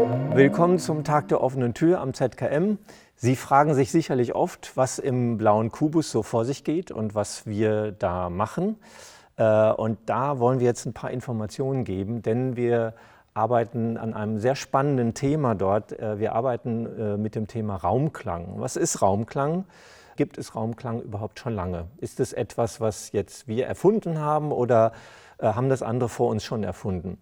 Willkommen zum Tag der offenen Tür am ZKM. Sie fragen sich sicherlich oft, was im blauen Kubus so vor sich geht und was wir da machen. Äh, und da wollen wir jetzt ein paar Informationen geben, denn wir arbeiten an einem sehr spannenden Thema dort. Äh, wir arbeiten äh, mit dem Thema Raumklang. Was ist Raumklang? Gibt es Raumklang überhaupt schon lange? Ist es etwas, was jetzt wir erfunden haben oder haben das andere vor uns schon erfunden?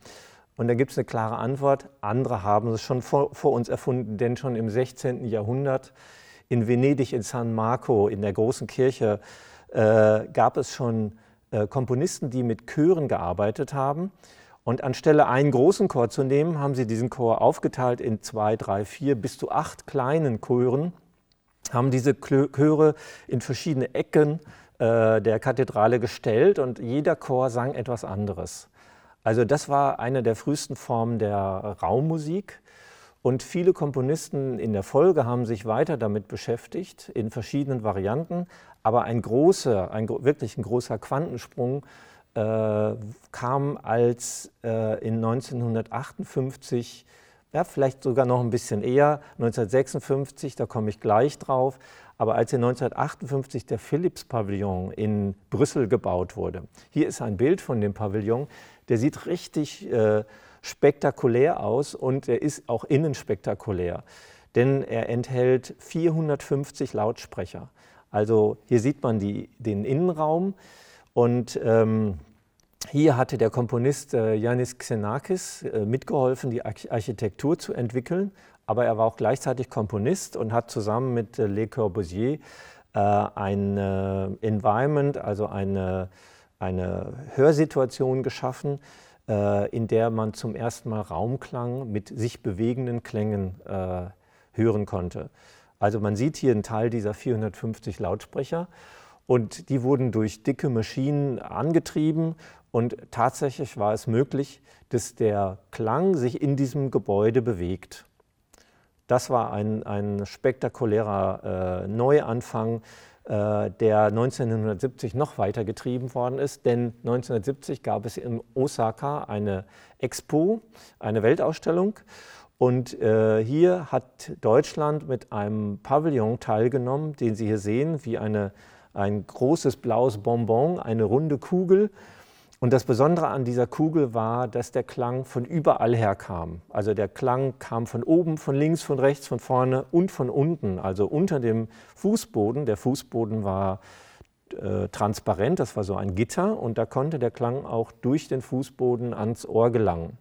Und da gibt es eine klare Antwort. Andere haben es schon vor, vor, uns erfunden, denn schon im 16. Jahrhundert in Venedig, in San Marco, in der großen Kirche, äh, gab es schon äh, Komponisten, die mit Chören gearbeitet haben. Und anstelle einen großen Chor zu nehmen, haben sie diesen Chor aufgeteilt in zwei, drei, vier bis zu acht kleinen Chören, haben diese Chöre in verschiedene Ecken äh, der Kathedrale gestellt und jeder Chor sang etwas anderes. Also das war eine der frühesten Formen der Raummusik. Und viele Komponisten in der Folge haben sich weiter damit beschäftigt, in verschiedenen Varianten. Aber ein großer, ein, wirklich ein großer Quantensprung äh, kam als äh, in 1958, ja, vielleicht sogar noch ein bisschen eher, 1956, da komme ich gleich drauf, aber als in 1958 der Philips-Pavillon in Brüssel gebaut wurde. Hier ist ein Bild von dem Pavillon. Der sieht richtig äh, spektakulär aus und er ist auch innen spektakulär, denn er enthält 450 Lautsprecher. Also hier sieht man die, den Innenraum und ähm, hier hatte der Komponist äh, Yannis Xenakis äh, mitgeholfen, die Architektur zu entwickeln, aber er war auch gleichzeitig Komponist und hat zusammen mit äh, Le Corbusier äh, ein äh, Environment, also eine eine Hörsituation geschaffen, in der man zum ersten Mal Raumklang mit sich bewegenden Klängen hören konnte. Also man sieht hier einen Teil dieser 450 Lautsprecher und die wurden durch dicke Maschinen angetrieben und tatsächlich war es möglich, dass der Klang sich in diesem Gebäude bewegt. Das war ein, ein spektakulärer äh, Neuanfang äh, der 1970 noch weiter getrieben worden ist. Denn 1970 gab es in Osaka eine Expo, eine Weltausstellung. Und äh, hier hat Deutschland mit einem Pavillon teilgenommen, den Sie hier sehen, wie eine, ein großes blaues Bonbon, eine runde Kugel und das Besondere an dieser Kugel war, dass der Klang von überall her kam. Also der Klang kam von oben, von links, von rechts, von vorne und von unten, also unter dem Fußboden. Der Fußboden war äh, transparent, das war so ein Gitter und da konnte der Klang auch durch den Fußboden ans Ohr gelangen.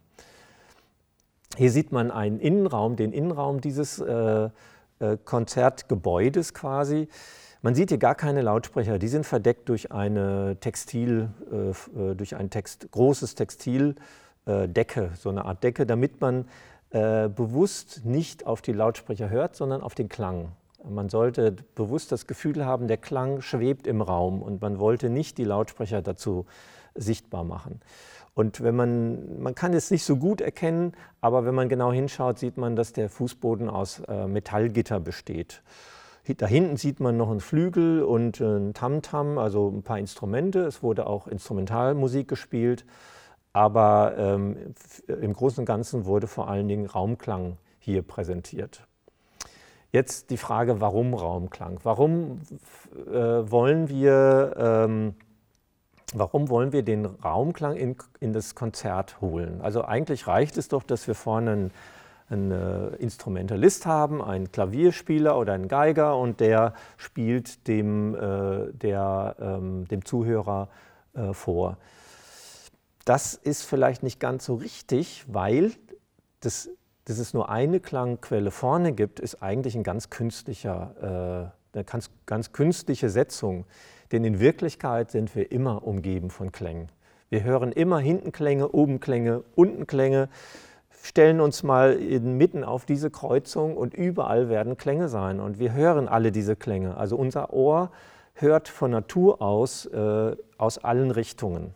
Hier sieht man einen Innenraum, den Innenraum dieses äh, äh, Konzertgebäudes quasi. Man sieht hier gar keine Lautsprecher, die sind verdeckt durch eine Textil, äh, äh, durch ein Text, großes Textildecke, äh, so eine Art Decke, damit man bewusst nicht auf die Lautsprecher hört, sondern auf den Klang. Man sollte bewusst das Gefühl haben, der Klang schwebt im Raum und man wollte nicht die Lautsprecher dazu sichtbar machen. Und wenn man, man kann es nicht so gut erkennen, aber wenn man genau hinschaut, sieht man, dass der Fußboden aus Metallgitter besteht. Da hinten sieht man noch einen Flügel und ein Tamtam, also ein paar Instrumente. Es wurde auch Instrumentalmusik gespielt, aber ähm, im Großen und Ganzen wurde vor allen Dingen Raumklang hier präsentiert. Jetzt die Frage, warum Raumklang? Warum äh, wollen wir ähm, Warum wollen wir den Raumklang in, in, das Konzert holen? Also eigentlich reicht es doch, dass wir vorne einen einen Instrumentalist haben, einen Klavierspieler oder einen Geiger und der spielt dem, äh, der, ähm, dem Zuhörer äh, vor. Das ist vielleicht nicht ganz so richtig, weil das, dass es nur eine Klangquelle vorne gibt, ist eigentlich ein ganz künstlicher, äh, eine ganz, ganz künstliche Setzung. Denn in Wirklichkeit sind wir immer umgeben von Klängen. Wir hören immer hinten Klänge, oben Klänge, unten Klänge stellen uns mal mitten auf diese Kreuzung und überall werden Klänge sein und wir hören alle diese Klänge. Also unser Ohr hört von Natur aus äh, aus allen Richtungen.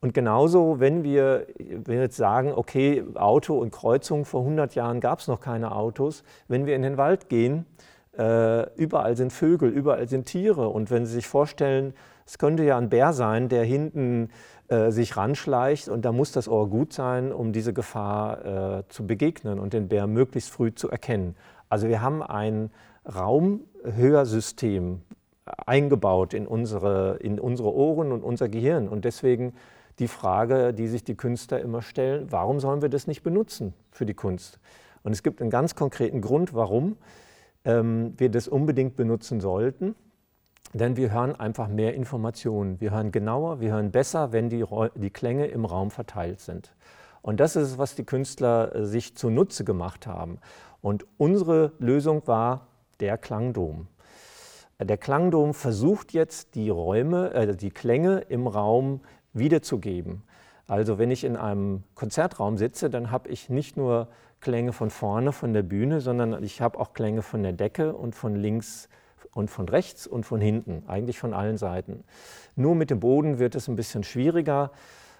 Und genauso, wenn wir, wenn wir jetzt sagen, okay, Auto und Kreuzung, vor 100 Jahren gab es noch keine Autos, wenn wir in den Wald gehen, äh, überall sind Vögel, überall sind Tiere. Und wenn Sie sich vorstellen, es könnte ja ein Bär sein, der hinten äh, sich ranschleicht und da muss das Ohr gut sein, um diese Gefahr äh, zu begegnen und den Bär möglichst früh zu erkennen. Also wir haben ein Raumhörsystem eingebaut in unsere, in unsere Ohren und unser Gehirn. Und deswegen die Frage, die sich die Künstler immer stellen, warum sollen wir das nicht benutzen für die Kunst? Und es gibt einen ganz konkreten Grund, warum ähm, wir das unbedingt benutzen sollten. Denn wir hören einfach mehr Informationen. Wir hören genauer, wir hören besser, wenn die, die Klänge im Raum verteilt sind. Und das ist was die Künstler äh, sich zunutze gemacht haben. Und unsere Lösung war der Klangdom. Der Klangdom versucht jetzt die Räume, äh, die Klänge im Raum wiederzugeben. Also wenn ich in einem Konzertraum sitze, dann habe ich nicht nur Klänge von vorne von der Bühne, sondern ich habe auch Klänge von der Decke und von links und von rechts und von hinten, eigentlich von allen Seiten. Nur mit dem Boden wird es ein bisschen schwieriger,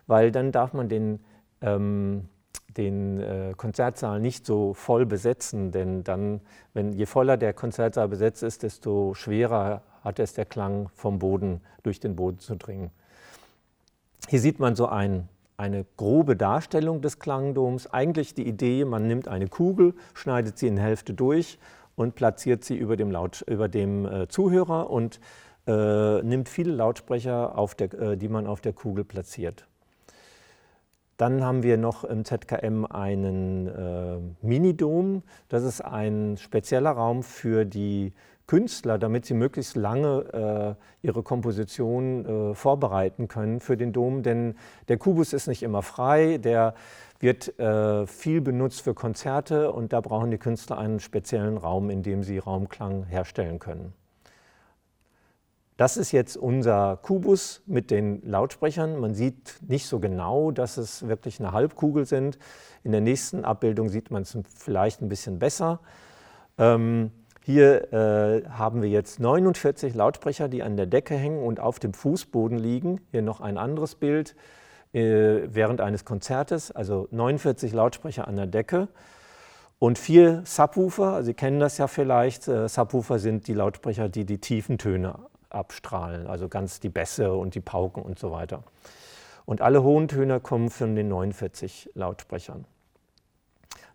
weil dann darf man den, ähm, den äh, Konzertsaal nicht so voll besetzen, denn dann, wenn je voller der Konzertsaal besetzt ist, desto schwerer hat es der Klang vom Boden durch den Boden zu dringen. Hier sieht man so ein, eine grobe Darstellung des Klangdoms. Eigentlich die Idee, man nimmt eine Kugel, schneidet sie in Hälfte durch und platziert sie über dem, Laut, über dem äh, Zuhörer und äh, nimmt viele Lautsprecher, der, äh, die man auf der Kugel platziert. Dann haben wir noch im ZKM einen äh, Minidom. Das ist ein spezieller Raum für die Künstler, damit sie möglichst lange äh, ihre Komposition äh, vorbereiten können für den Dom. Denn der Kubus ist nicht immer frei, der wird äh, viel benutzt für Konzerte und da brauchen die Künstler einen speziellen Raum, in dem sie Raumklang herstellen können. Das ist jetzt unser Kubus mit den Lautsprechern. Man sieht nicht so genau, dass es wirklich eine Halbkugel sind. In der nächsten Abbildung sieht man es vielleicht ein bisschen besser. Ähm, hier äh, haben wir jetzt 49 Lautsprecher, die an der Decke hängen und auf dem Fußboden liegen. Hier noch ein anderes Bild äh, während eines Konzertes, also 49 Lautsprecher an der Decke und vier Subwoofer. Sie kennen das ja vielleicht. Äh, Subwoofer sind die Lautsprecher, die die tiefen Töne abstrahlen, also ganz die Bässe und die Pauken und so weiter. Und alle hohen Töne kommen von den 49 Lautsprechern.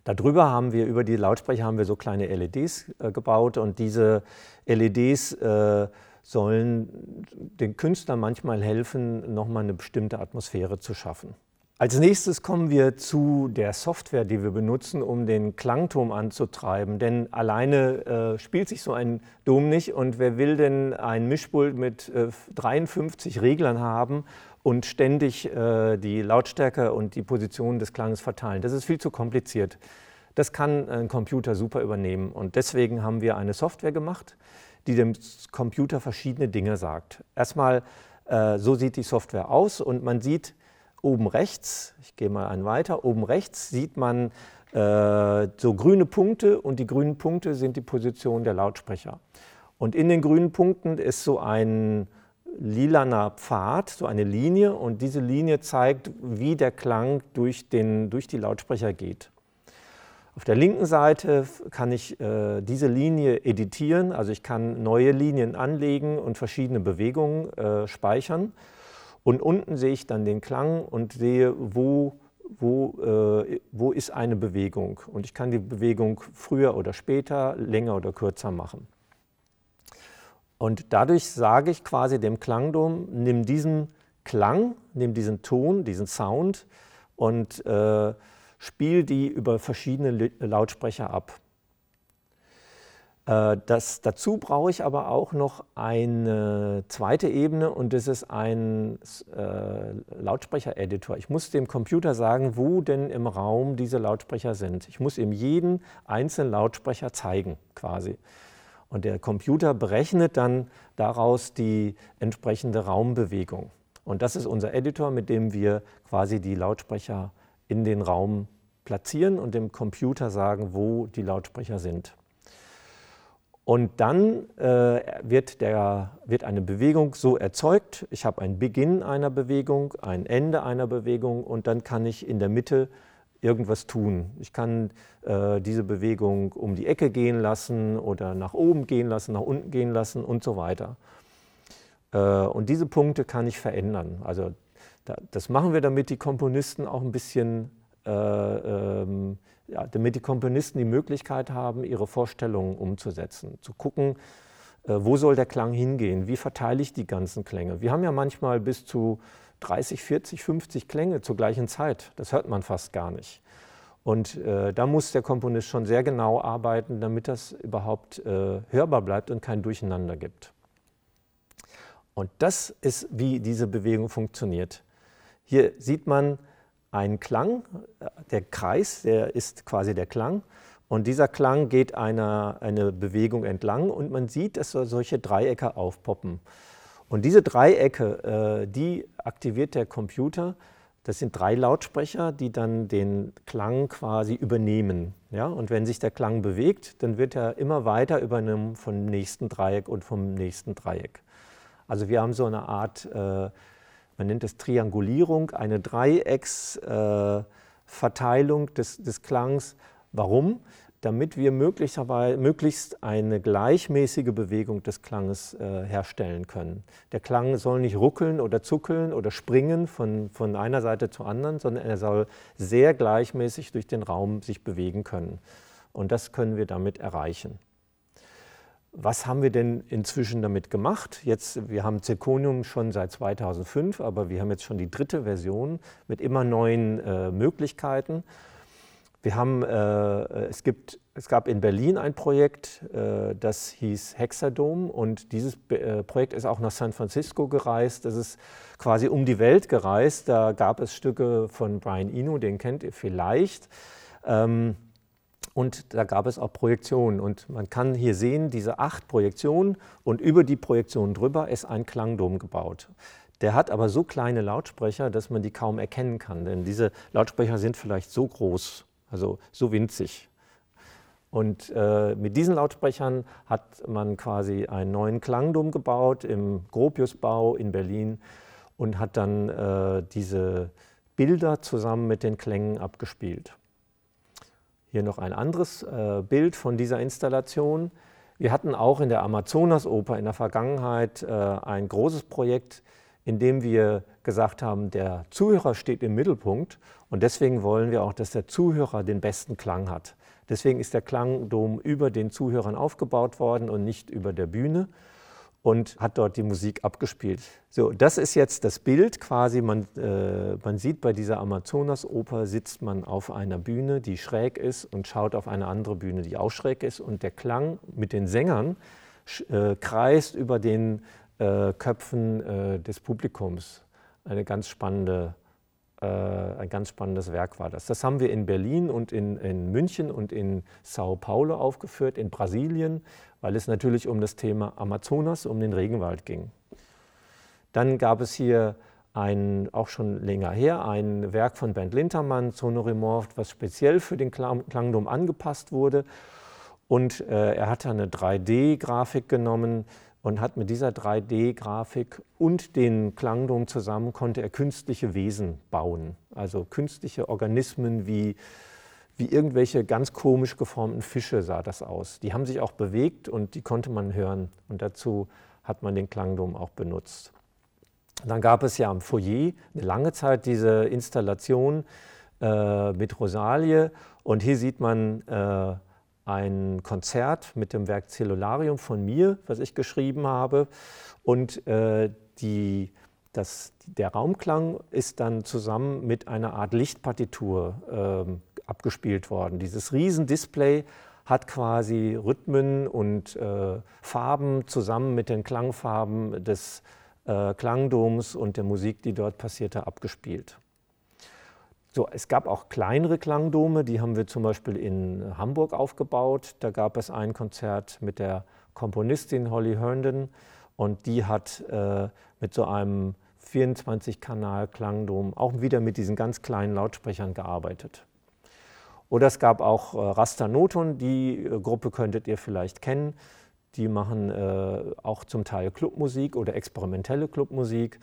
Darüber haben wir, über die Lautsprecher haben wir so kleine LEDs äh, gebaut und diese LEDs äh, sollen den Künstlern manchmal helfen, nochmal eine bestimmte Atmosphäre zu schaffen. Als nächstes kommen wir zu der Software, die wir benutzen, um den Klangturm anzutreiben. Denn alleine äh, spielt sich so ein Dom nicht. Und wer will denn ein Mischpult mit äh, 53 Reglern haben und ständig äh, die Lautstärke und die Position des Klanges verteilen? Das ist viel zu kompliziert. Das kann ein Computer super übernehmen. Und deswegen haben wir eine Software gemacht, die dem Computer verschiedene Dinge sagt. Erstmal, äh, so sieht die Software aus und man sieht, Oben rechts, ich gehe mal einen weiter, oben rechts sieht man äh, so grüne Punkte und die grünen Punkte sind die Position der Lautsprecher. Und in den grünen Punkten ist so ein lilaner Pfad, so eine Linie und diese Linie zeigt, wie der Klang durch, den, durch die Lautsprecher geht. Auf der linken Seite kann ich äh, diese Linie editieren, also ich kann neue Linien anlegen und verschiedene Bewegungen äh, speichern. Und unten sehe ich dann den Klang und sehe, wo, wo, äh, wo ist eine Bewegung. Und ich kann die Bewegung früher oder später, länger oder kürzer machen. Und dadurch sage ich quasi dem Klangdom, nimm diesen Klang, nimm diesen Ton, diesen Sound und äh, spiel die über verschiedene Lautsprecher ab. Äh, das, dazu brauche ich aber auch noch eine zweite Ebene und das ist ein äh, Lautsprecher-Editor. Ich muss dem Computer sagen, wo denn im Raum diese Lautsprecher sind. Ich muss ihm jeden einzelnen Lautsprecher zeigen quasi. Und der Computer berechnet dann daraus die entsprechende Raumbewegung. Und das ist unser Editor, mit dem wir quasi die Lautsprecher in den Raum platzieren und dem Computer sagen, wo die Lautsprecher sind. Und dann äh, wird, der, wird eine Bewegung so erzeugt. Ich habe einen Beginn einer Bewegung, ein Ende einer Bewegung und dann kann ich in der Mitte irgendwas tun. Ich kann äh, diese Bewegung um die Ecke gehen lassen oder nach oben gehen lassen, nach unten gehen lassen und so weiter. Äh, und diese Punkte kann ich verändern. Also da, das machen wir, damit die Komponisten auch ein bisschen, äh, ähm, ja, damit die Komponisten die Möglichkeit haben, ihre Vorstellungen umzusetzen, zu gucken, äh, wo soll der Klang hingehen, wie verteile ich die ganzen Klänge. Wir haben ja manchmal bis zu 30, 40, 50 Klänge zur gleichen Zeit. Das hört man fast gar nicht. Und äh, da muss der Komponist schon sehr genau arbeiten, damit das überhaupt äh, hörbar bleibt und kein Durcheinander gibt. Und das ist, wie diese Bewegung funktioniert. Hier sieht man einen Klang, der Kreis, der ist quasi der Klang. Und dieser Klang geht einer, eine Bewegung entlang und man sieht, dass solche Dreiecke aufpoppen. Und diese Dreiecke, äh, die aktiviert der Computer. Das sind drei Lautsprecher, die dann den Klang quasi übernehmen. Ja? Und wenn sich der Klang bewegt, dann wird er immer weiter übernommen vom nächsten Dreieck und vom nächsten Dreieck. Also wir haben so eine Art, äh, man nennt es Triangulierung, eine Dreiecksverteilung äh, des, des Klangs. Warum? damit wir möglichst eine gleichmäßige Bewegung des Klanges äh, herstellen können. Der Klang soll nicht ruckeln oder zuckeln oder springen von, von einer Seite zur anderen, sondern er soll sehr gleichmäßig durch den Raum sich bewegen können. Und das können wir damit erreichen. Was haben wir denn inzwischen damit gemacht? Jetzt, wir haben Zirconium schon seit 2005, aber wir haben jetzt schon die dritte Version mit immer neuen äh, Möglichkeiten. Wir haben, äh, es, gibt, es gab in Berlin ein Projekt, äh, das hieß Hexadome und dieses äh, Projekt ist auch nach San Francisco gereist. Das ist quasi um die Welt gereist. Da gab es Stücke von Brian Eno, den kennt ihr vielleicht. Ähm, und da gab es auch Projektionen. Und man kann hier sehen, diese acht Projektionen und über die Projektionen drüber ist ein Klangdom gebaut. Der hat aber so kleine Lautsprecher, dass man die kaum erkennen kann. Denn diese Lautsprecher sind vielleicht so groß also so winzig. Und äh, mit diesen Lautsprechern hat man quasi einen neuen Klangdom gebaut im Gropiusbau in Berlin und hat dann äh, diese Bilder zusammen mit den Klängen abgespielt. Hier noch ein anderes äh, Bild von dieser Installation. Wir hatten auch in der Amazonasoper in der Vergangenheit äh, ein großes Projekt, indem wir gesagt haben, der Zuhörer steht im Mittelpunkt und deswegen wollen wir auch, dass der Zuhörer den besten Klang hat. Deswegen ist der Klangdom über den Zuhörern aufgebaut worden und nicht über der Bühne und hat dort die Musik abgespielt. So, das ist jetzt das Bild quasi. Man, äh, man sieht bei dieser Amazonas-Oper sitzt man auf einer Bühne, die schräg ist und schaut auf eine andere Bühne, die auch schräg ist und der Klang mit den Sängern äh, kreist über den äh, Köpfen äh, des Publikums. Eine ganz spannende, ein ganz spannendes Werk war das. Das haben wir in Berlin und in, in München und in Sao Paulo aufgeführt, in Brasilien, weil es natürlich um das Thema Amazonas, um den Regenwald ging. Dann gab es hier ein, auch schon länger her, ein Werk von Bernd Lintermann, Sonorimorph, was speziell für den Klangdom angepasst wurde. Und äh, er hat eine 3D-Grafik genommen, und hat mit dieser 3D-Grafik und den Klangdom zusammen konnte er künstliche Wesen bauen, also künstliche Organismen wie, wie irgendwelche ganz komisch geformten Fische sah das aus. Die haben sich auch bewegt und die konnte man hören und dazu hat man den Klangdom auch benutzt. Dann gab es ja am Foyer eine lange Zeit diese Installation äh, mit Rosalie und hier sieht man äh, ein Konzert mit dem Werk Cellularium von mir, was ich geschrieben habe. Und äh, die, das, der Raumklang ist dann zusammen mit einer Art Lichtpartitur äh, abgespielt worden. Dieses Riesendisplay hat quasi Rhythmen und äh, Farben zusammen mit den Klangfarben des äh, Klangdoms und der Musik, die dort passierte, abgespielt. So, es gab auch kleinere Klangdome, die haben wir zum Beispiel in Hamburg aufgebaut. Da gab es ein Konzert mit der Komponistin Holly Herndon und die hat äh, mit so einem 24-Kanal-Klangdom auch wieder mit diesen ganz kleinen Lautsprechern gearbeitet. Oder es gab auch äh, Rasta Noton, die äh, Gruppe könntet ihr vielleicht kennen. Die machen äh, auch zum Teil Clubmusik oder experimentelle Clubmusik.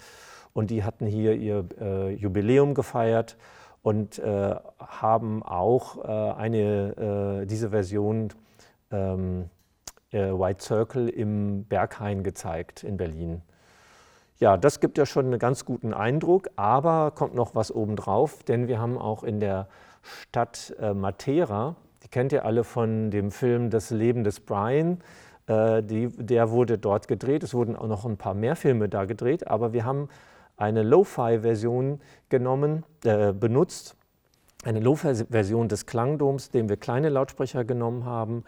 Und die hatten hier ihr äh, Jubiläum gefeiert und äh, haben auch äh, eine, äh, diese Version ähm, äh, White Circle im Berghain gezeigt in Berlin. Ja, das gibt ja schon einen ganz guten Eindruck, aber kommt noch was obendrauf, denn wir haben auch in der Stadt äh, Matera, die kennt ihr alle von dem Film Das Leben des Brian, äh, die, der wurde dort gedreht. Es wurden auch noch ein paar mehr Filme da gedreht, aber wir haben eine Lo-Fi-Version genommen, äh, benutzt, eine Lo-Fi-Version des Klangdoms, dem wir kleine Lautsprecher genommen haben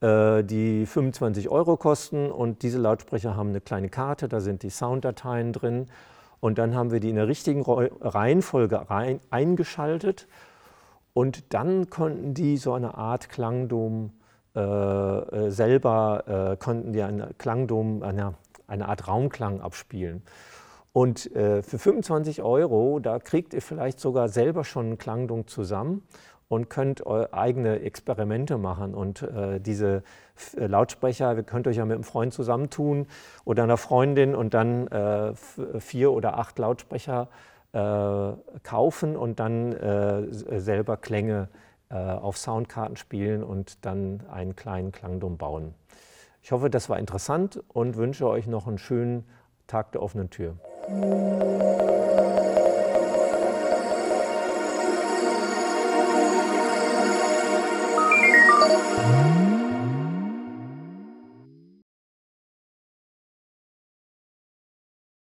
äh, die 25 Euro kosten. Und diese Lautsprecher haben eine kleine Karte, da sind die Sounddateien drin. Und dann haben wir die in der richtigen Reihenfolge rein, eingeschaltet. Und dann konnten die so eine Art Klangdom äh, äh selber, äh, konnten die einen Klangdom, eine, eine Art Raumklang abspielen. Und äh, für 25 Euro, da kriegt ihr vielleicht sogar selber schon einen Klangdom zusammen und könnt eigene Experimente machen. Und äh, diese äh, Lautsprecher, ihr könnt euch ja mit einem Freund zusammentun oder einer Freundin und dann äh, vier oder acht Lautsprecher äh, kaufen und dann äh, selber Klänge auf Soundkarten spielen und dann einen kleinen Klangdom bauen. Ich hoffe, das war interessant und wünsche euch noch einen schönen Tag der offenen Tür. うん。